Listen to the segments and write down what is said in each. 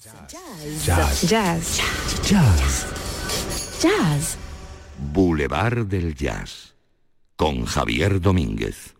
Jazz. Jazz. Jazz. Jazz. Jazz. Boulevard del Jazz. Con Javier Domínguez.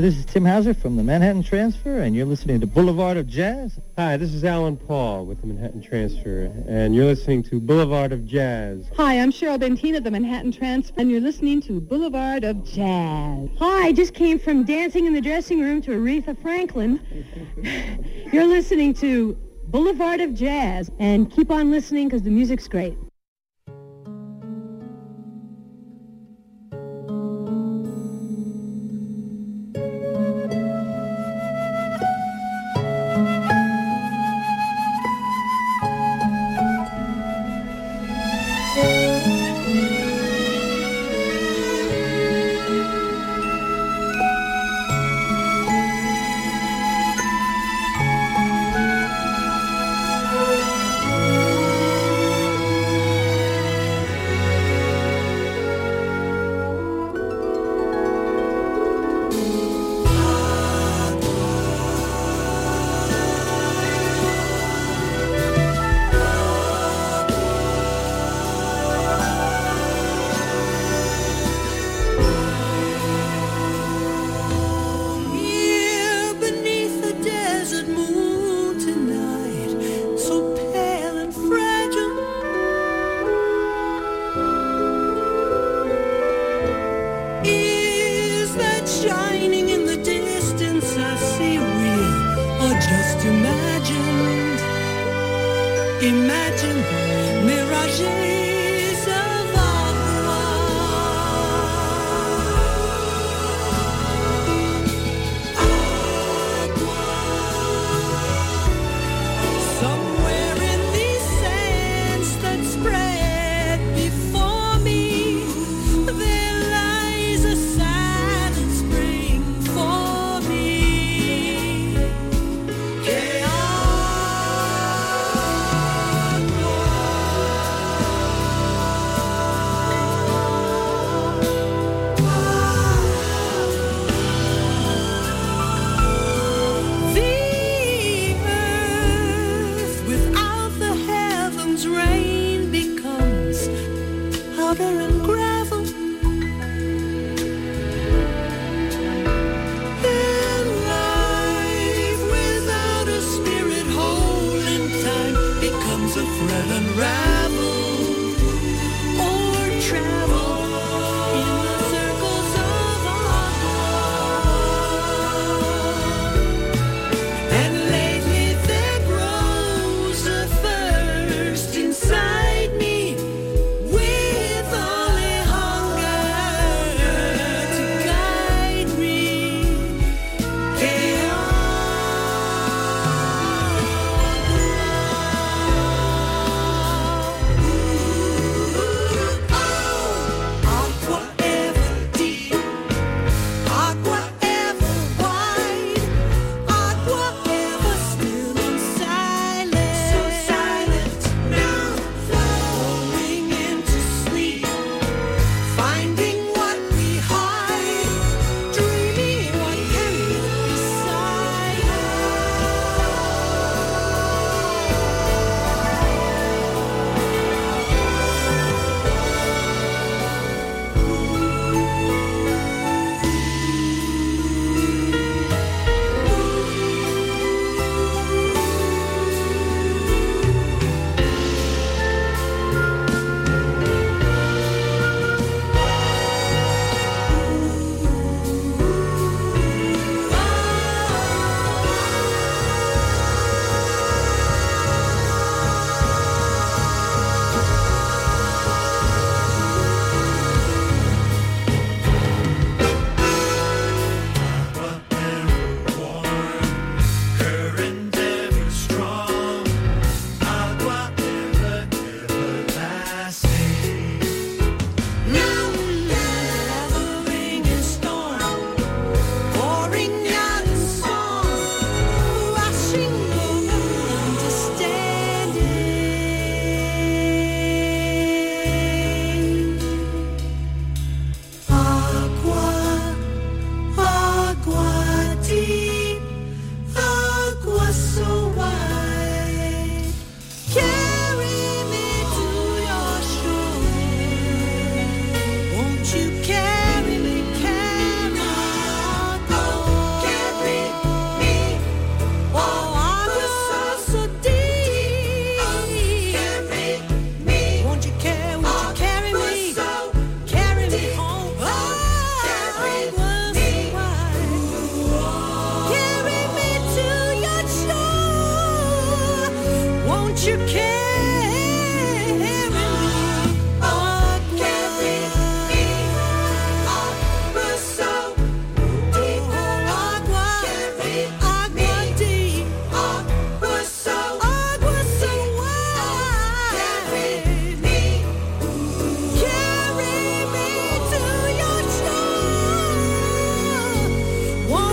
Hi, this is Tim Hauser from the Manhattan Transfer, and you're listening to Boulevard of Jazz. Hi, this is Alan Paul with the Manhattan Transfer, and you're listening to Boulevard of Jazz. Hi, I'm Cheryl Bentina of the Manhattan Transfer, and you're listening to Boulevard of Jazz. Hi, I just came from dancing in the dressing room to Aretha Franklin. you're listening to Boulevard of Jazz, and keep on listening because the music's great.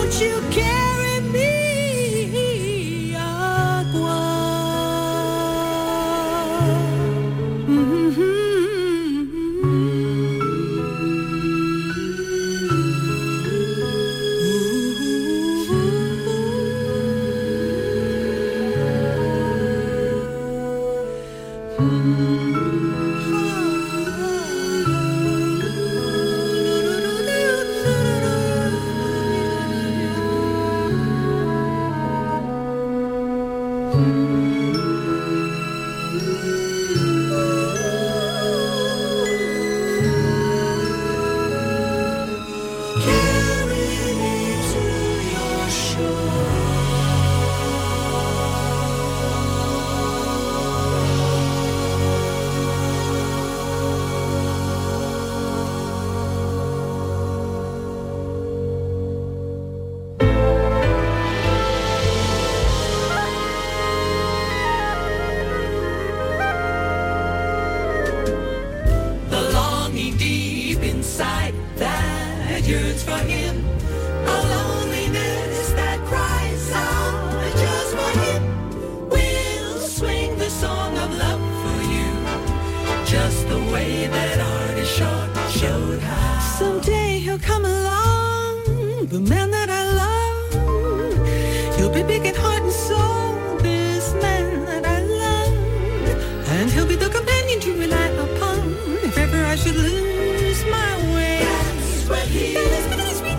Don't you care?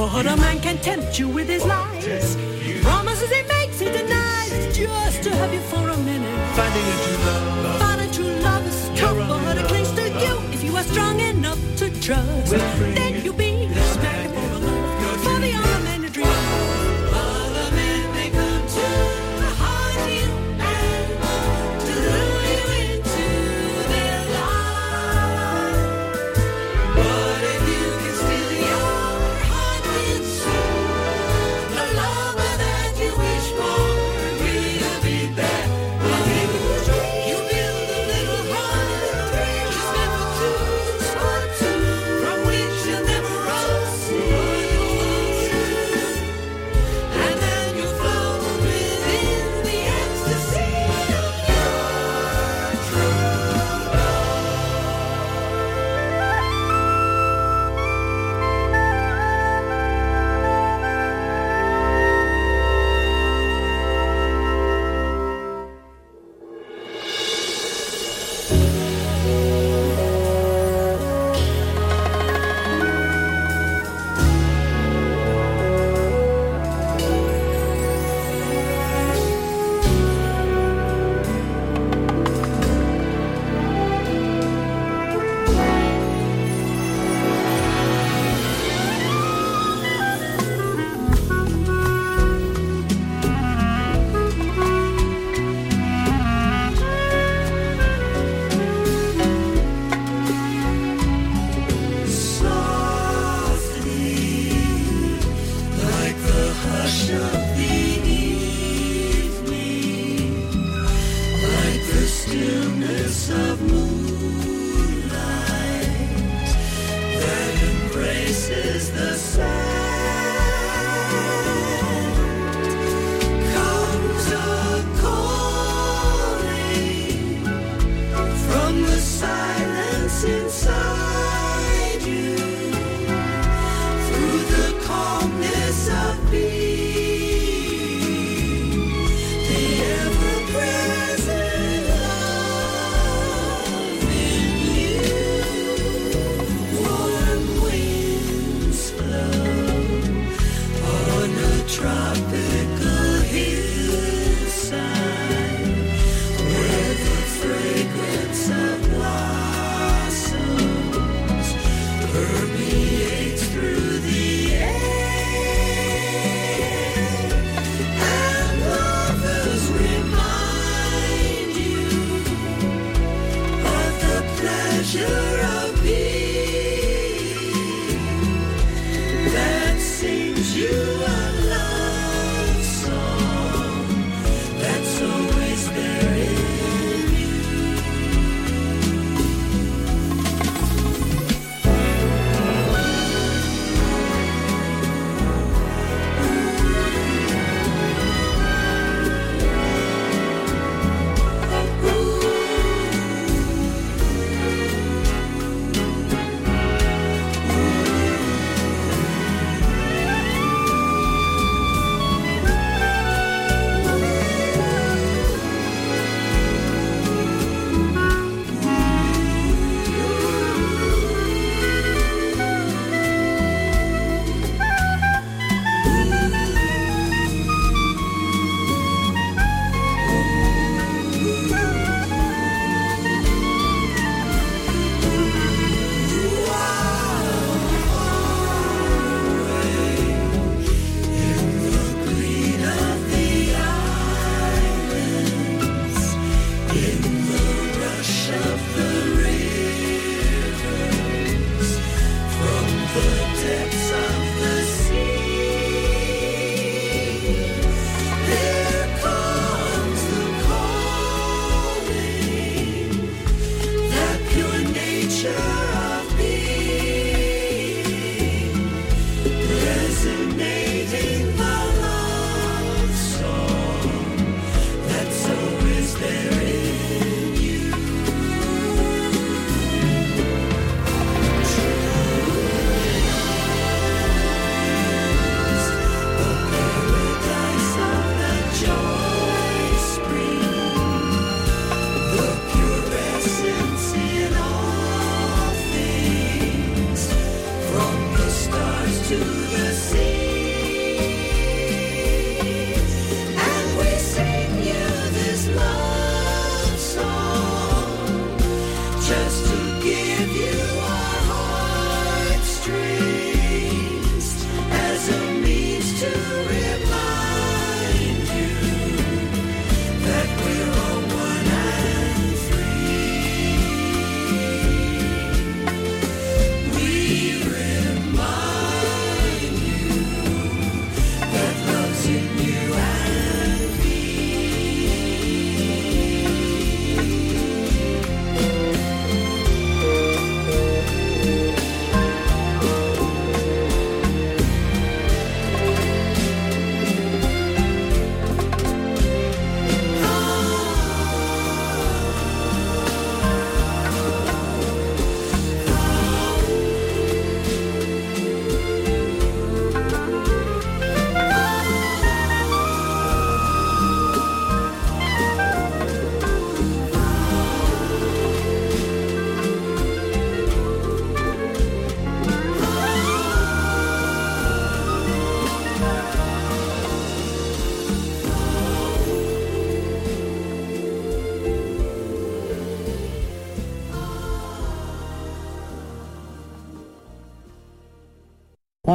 But a man can tempt you with his lies. Promises he makes, he denies. Just to have you for a minute. Finding a true love.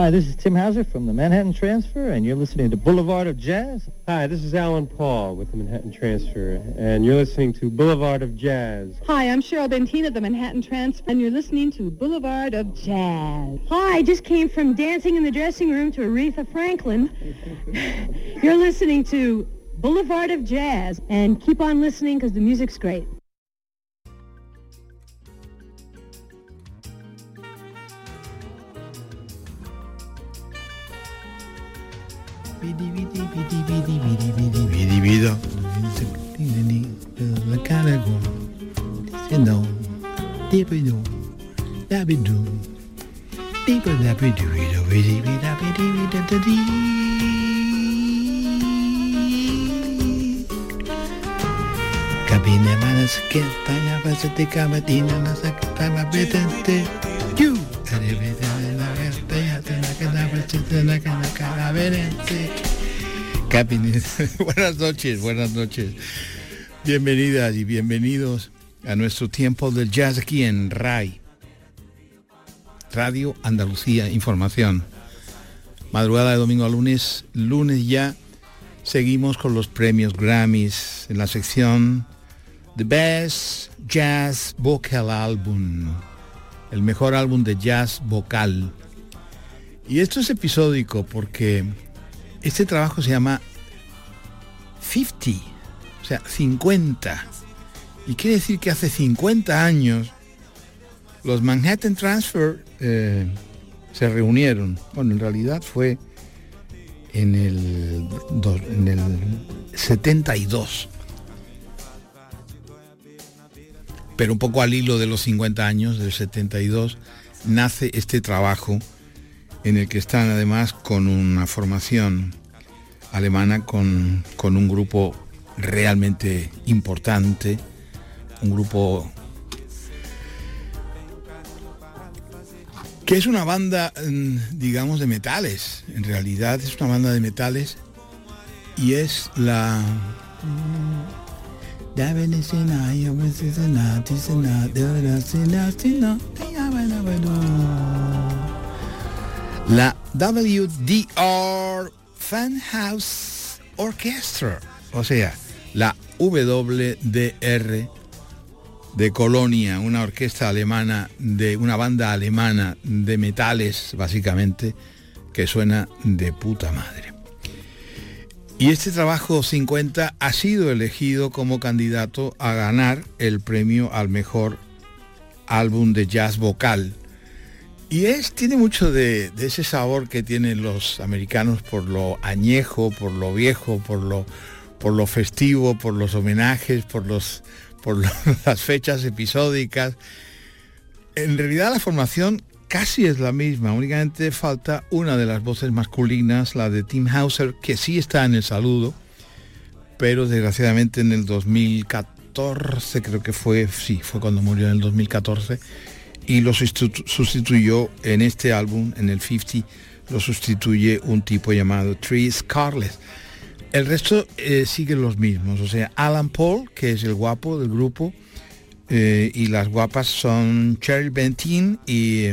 Hi, this is Tim Hauser from the Manhattan Transfer, and you're listening to Boulevard of Jazz. Hi, this is Alan Paul with the Manhattan Transfer, and you're listening to Boulevard of Jazz. Hi, I'm Cheryl Bentina, the Manhattan Transfer, and you're listening to Boulevard of Jazz. Hi, I just came from dancing in the dressing room to Aretha Franklin. you're listening to Boulevard of Jazz, and keep on listening because the music's great. Betente. You. Buenas noches, buenas noches. Bienvenidas y bienvenidos a nuestro tiempo del jazz aquí en RAI. Radio Andalucía Información. Madrugada de domingo a lunes, lunes ya seguimos con los premios Grammys en la sección The Best Jazz Vocal Album, el mejor álbum de jazz vocal. Y esto es episódico porque este trabajo se llama 50, o sea, 50. Y quiere decir que hace 50 años los Manhattan Transfer eh, se reunieron. Bueno, en realidad fue en el, en el 72. Pero un poco al hilo de los 50 años, del 72, nace este trabajo en el que están además con una formación alemana, con, con un grupo realmente importante, un grupo que es una banda, mm, digamos, de metales. En realidad es una banda de metales y es la... La WDR Fan House Orchestra, o sea, la WDR de Colonia, una orquesta alemana, de una banda alemana de metales, básicamente, que suena de puta madre. Y este trabajo 50 ha sido elegido como candidato a ganar el premio al mejor álbum de jazz vocal. Y es, tiene mucho de, ese sabor que tienen los americanos por lo añejo, por lo viejo, por lo, por lo festivo, por los homenajes, por los por las fechas episódicas. En realidad la formación casi es la misma, únicamente falta una de las voces masculinas, la de Tim Hauser, que sí está en el saludo, pero desgraciadamente en el 2014, creo que fue, sí, fue cuando murió en el 2014, y lo sustituyó en este álbum, en el 50, lo sustituye un tipo llamado Tree Scarlett el resto eh, siguen los mismos, o sea, Alan Paul, que es el guapo del grupo, eh, y las guapas son Cheryl Bentin y,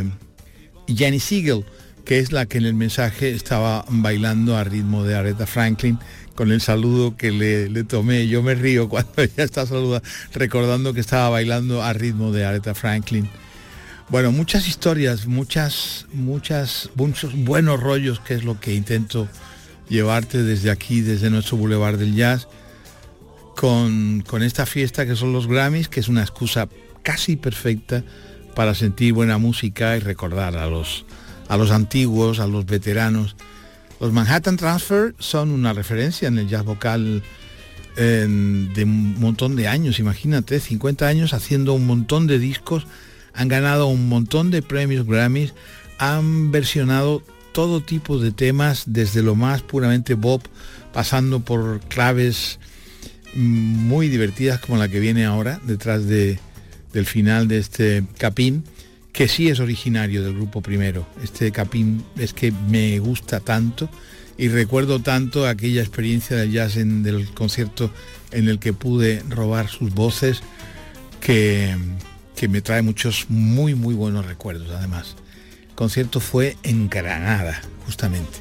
Jenny Siegel, que es la que en el mensaje estaba bailando a ritmo de Aretha Franklin con el saludo que le, tomé. Yo me río cuando ella está saludando, recordando que estaba bailando a ritmo de Aretha Franklin. Bueno, muchas historias, muchas, muchas, muchos buenos rollos, que es lo que intento llevarte desde aquí, desde nuestro Boulevard del Jazz, con, esta fiesta que son los Grammys, que es una excusa casi perfecta para sentir buena música y recordar a los, a los antiguos, a los veteranos. Los Manhattan Transfer son una referencia en el jazz vocal de un montón de años, imagínate, 50 años haciendo un montón de discos, han ganado un montón de premios Grammys, han versionado todo tipo de temas, desde lo más puramente pop, pasando por claves muy divertidas como la que viene ahora, detrás de, del final de este capín, que sí es originario del grupo primero. Este capín es que me gusta tanto y recuerdo tanto aquella experiencia del jazz en, del concierto en el que pude robar sus voces que, que me trae muchos muy muy buenos recuerdos además concierto fue en Granada, justamente,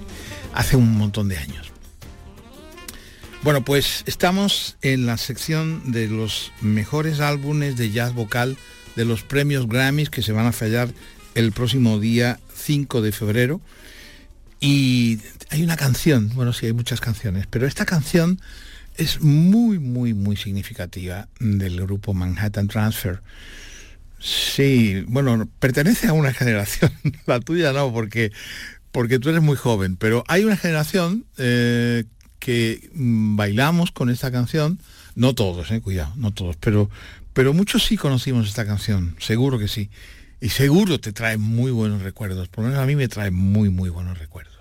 hace un montón de años. Bueno, pues estamos en la sección de los mejores álbumes de jazz vocal de los premios Grammys que se van a fallar el próximo día 5 de febrero. Y hay una canción, bueno, sí hay muchas canciones, pero esta canción es muy, muy, muy significativa del grupo Manhattan Transfer. Sí, bueno, pertenece a una generación, la tuya no, porque, porque tú eres muy joven, pero hay una generación eh, que mm, bailamos con esta canción, no todos, eh, cuidado, no todos, pero, pero muchos sí conocimos esta canción, seguro que sí. Y seguro te trae muy buenos recuerdos, por lo menos a mí me trae muy, muy buenos recuerdos.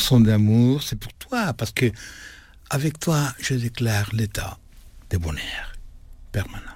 Son d'amour, c'est pour toi, parce que avec toi, je déclare l'état de bonheur permanent.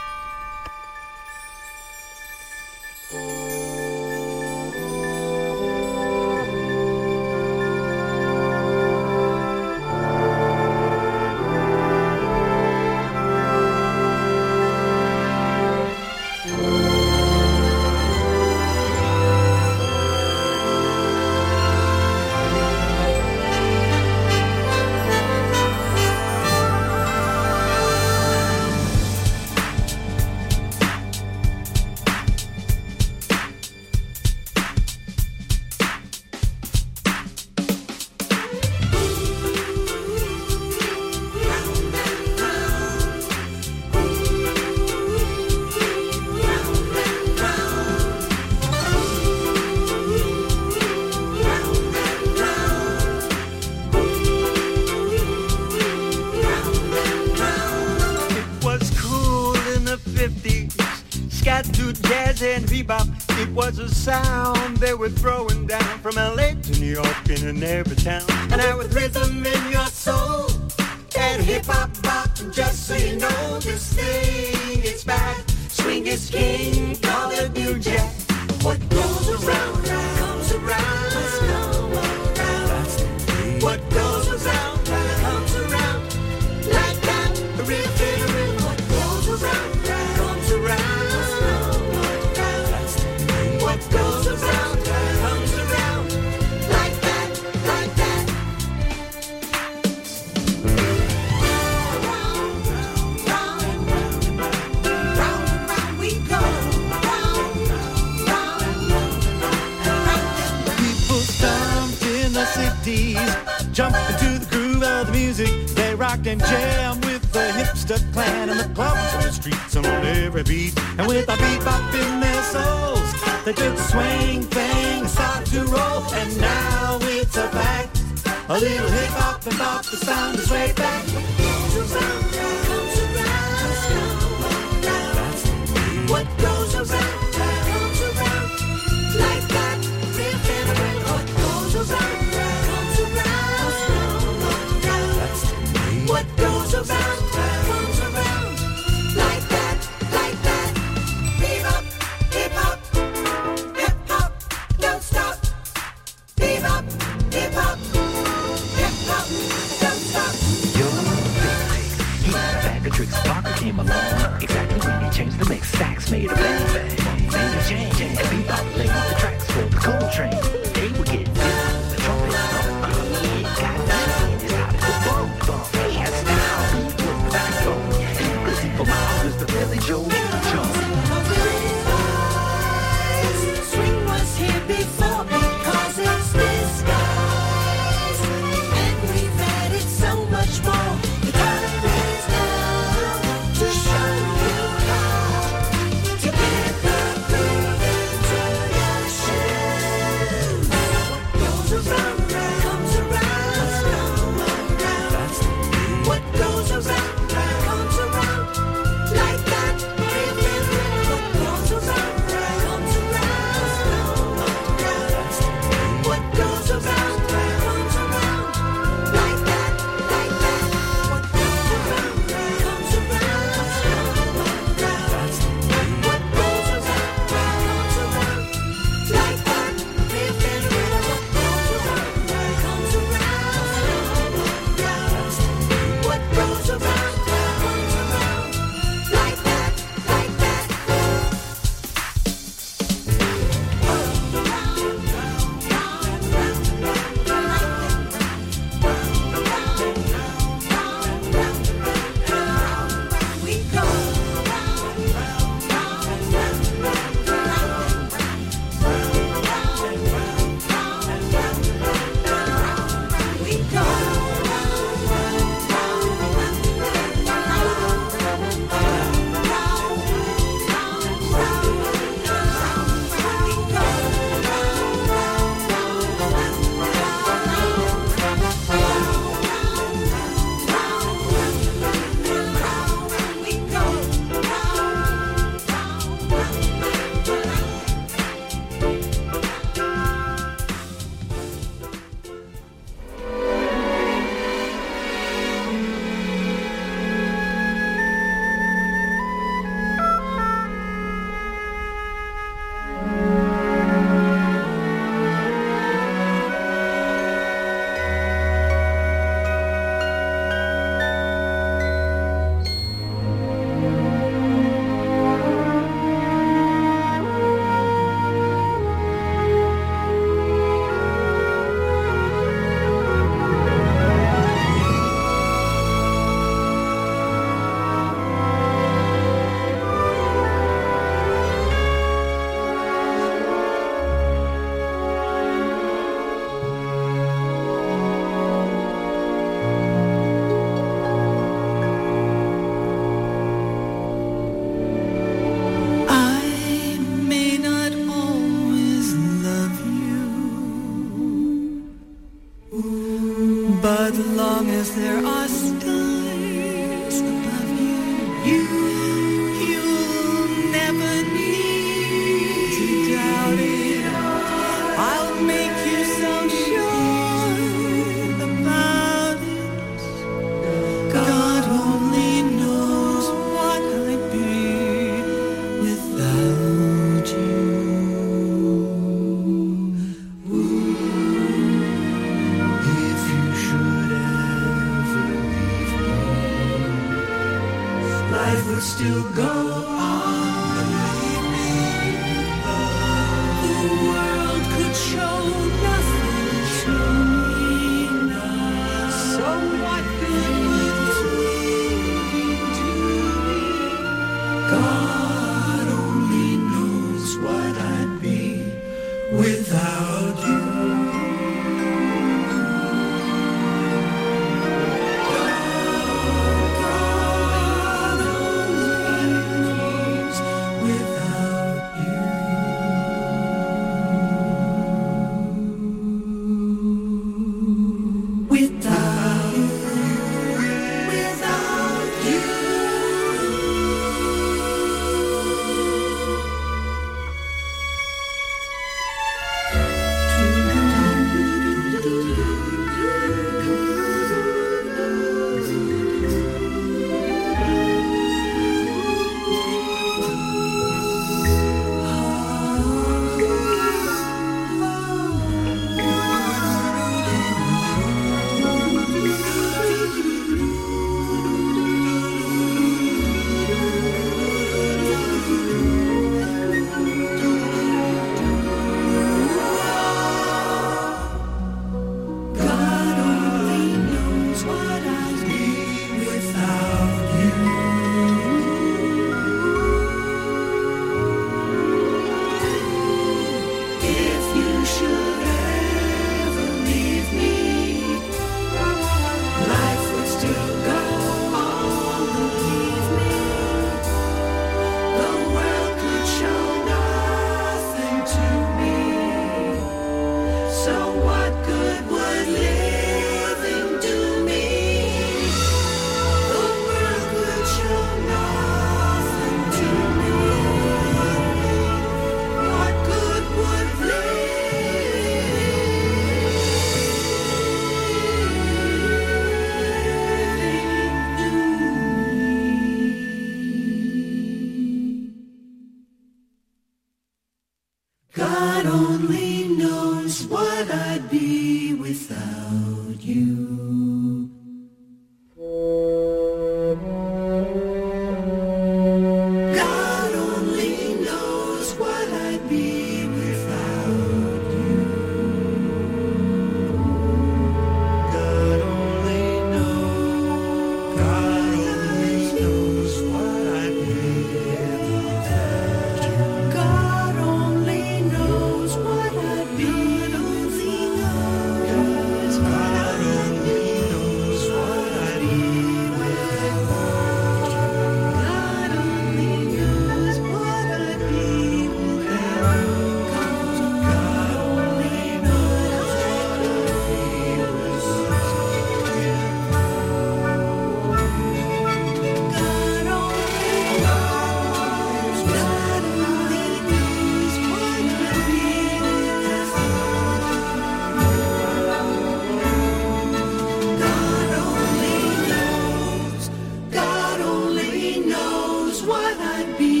be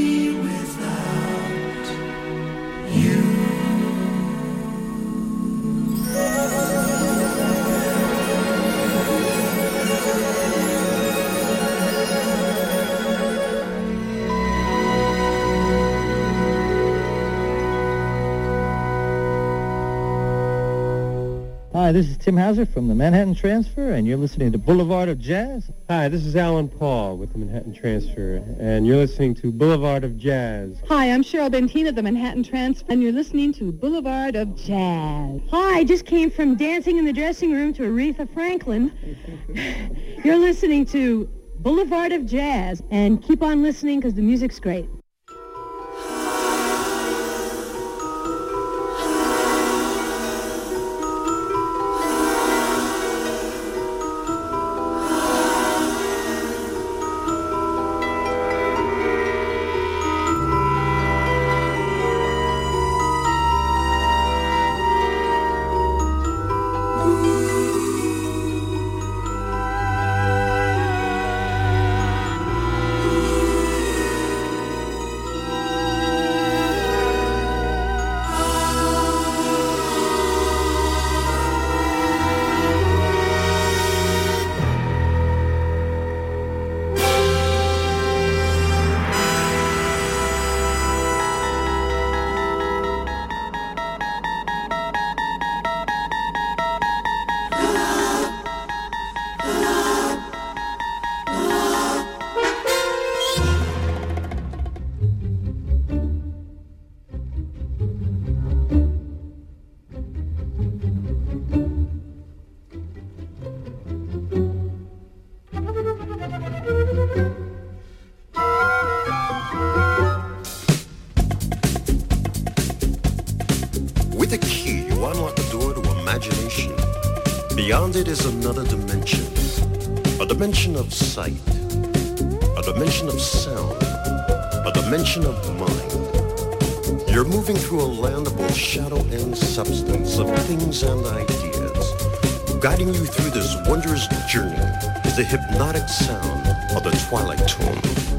Hi, this is Tim Hauser from the Manhattan Transfer, and you're listening to Boulevard of Jazz. Hi, this is Alan Paul with the Manhattan Transfer, and you're listening to Boulevard of Jazz. Hi, I'm Cheryl Bentina of the Manhattan Transfer, and you're listening to Boulevard of Jazz. Hi, I just came from dancing in the dressing room to Aretha Franklin. you're listening to Boulevard of Jazz, and keep on listening because the music's great. It is another dimension. A dimension of sight. A dimension of sound. A dimension of mind. You're moving through a land of both shadow and substance, of things and ideas. Guiding you through this wondrous journey is the hypnotic sound of the Twilight Tone.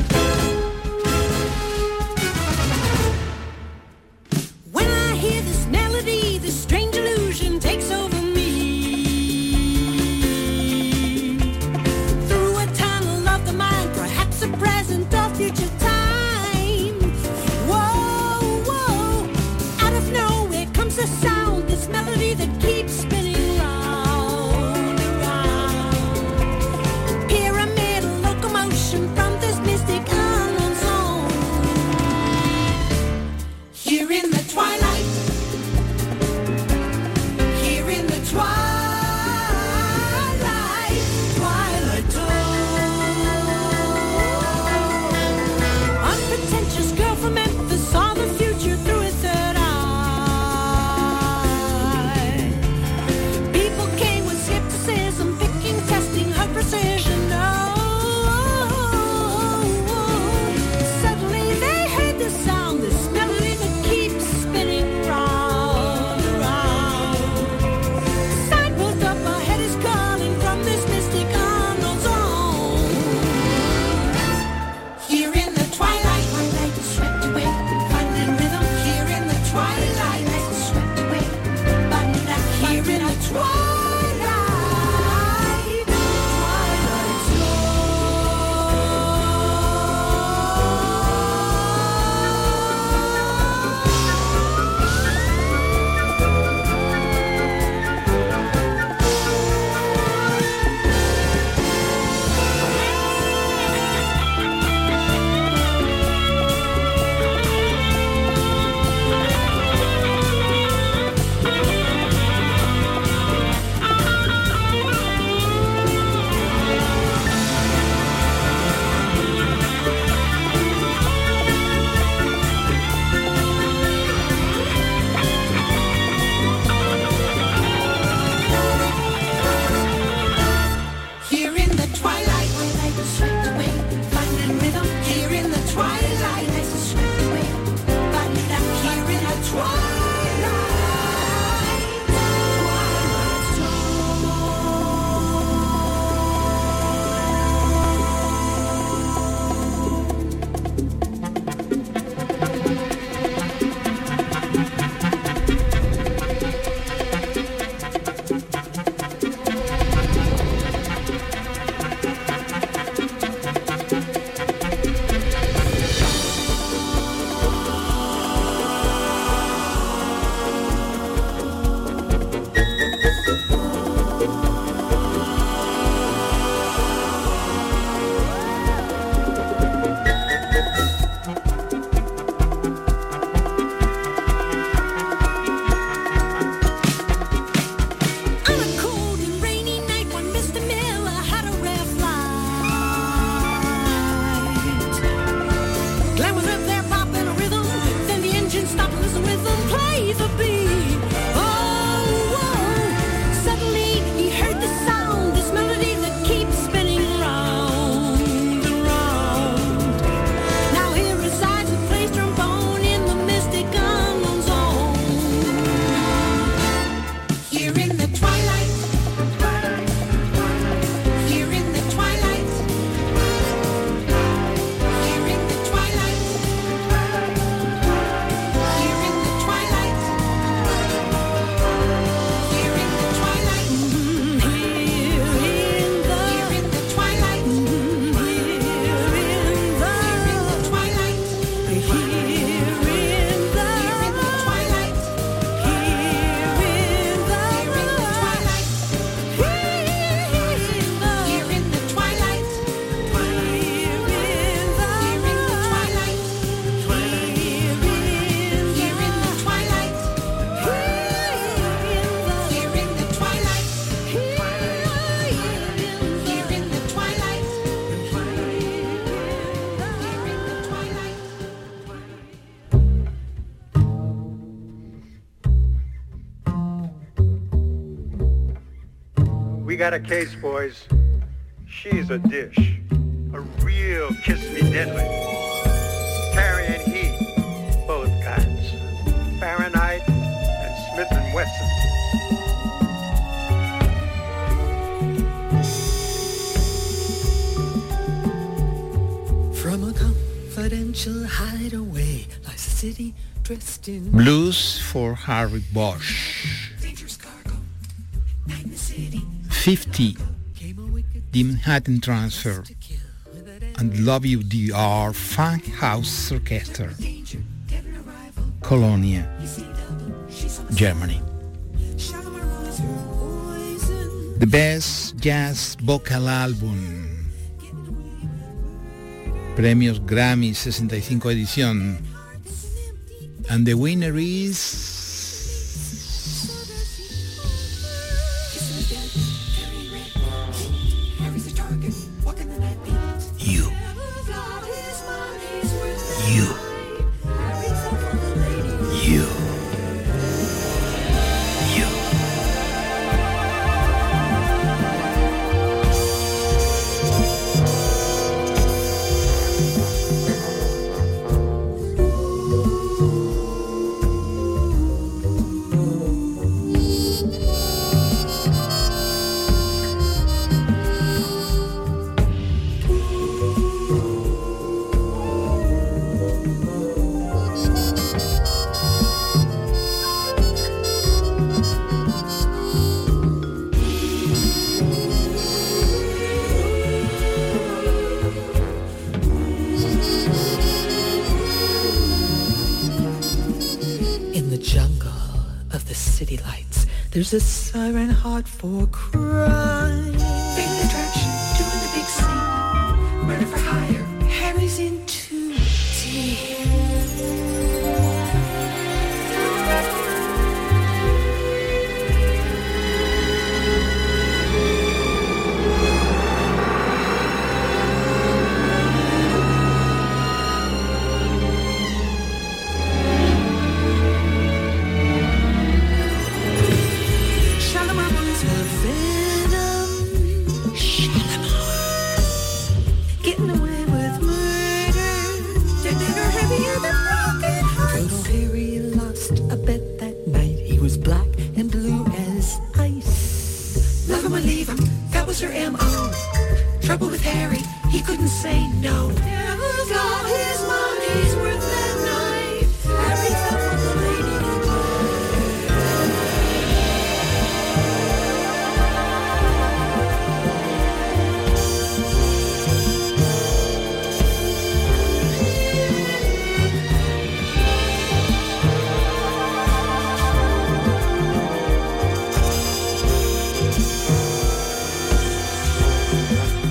Got a case, boys. She's a dish. A real kiss me deadly. Carrying heat, both kinds. Fahrenheit and Smith and Wesson. From a confidential hideaway lies a city dressed in Blues for Harry Bosch. 50, The Manhattan Transfer, and Love You DR Funk House Orchestra, Colonia, Germany. The Best Jazz Vocal Album. Premios Grammy 65 edición. And the winner is a siren heart for crime.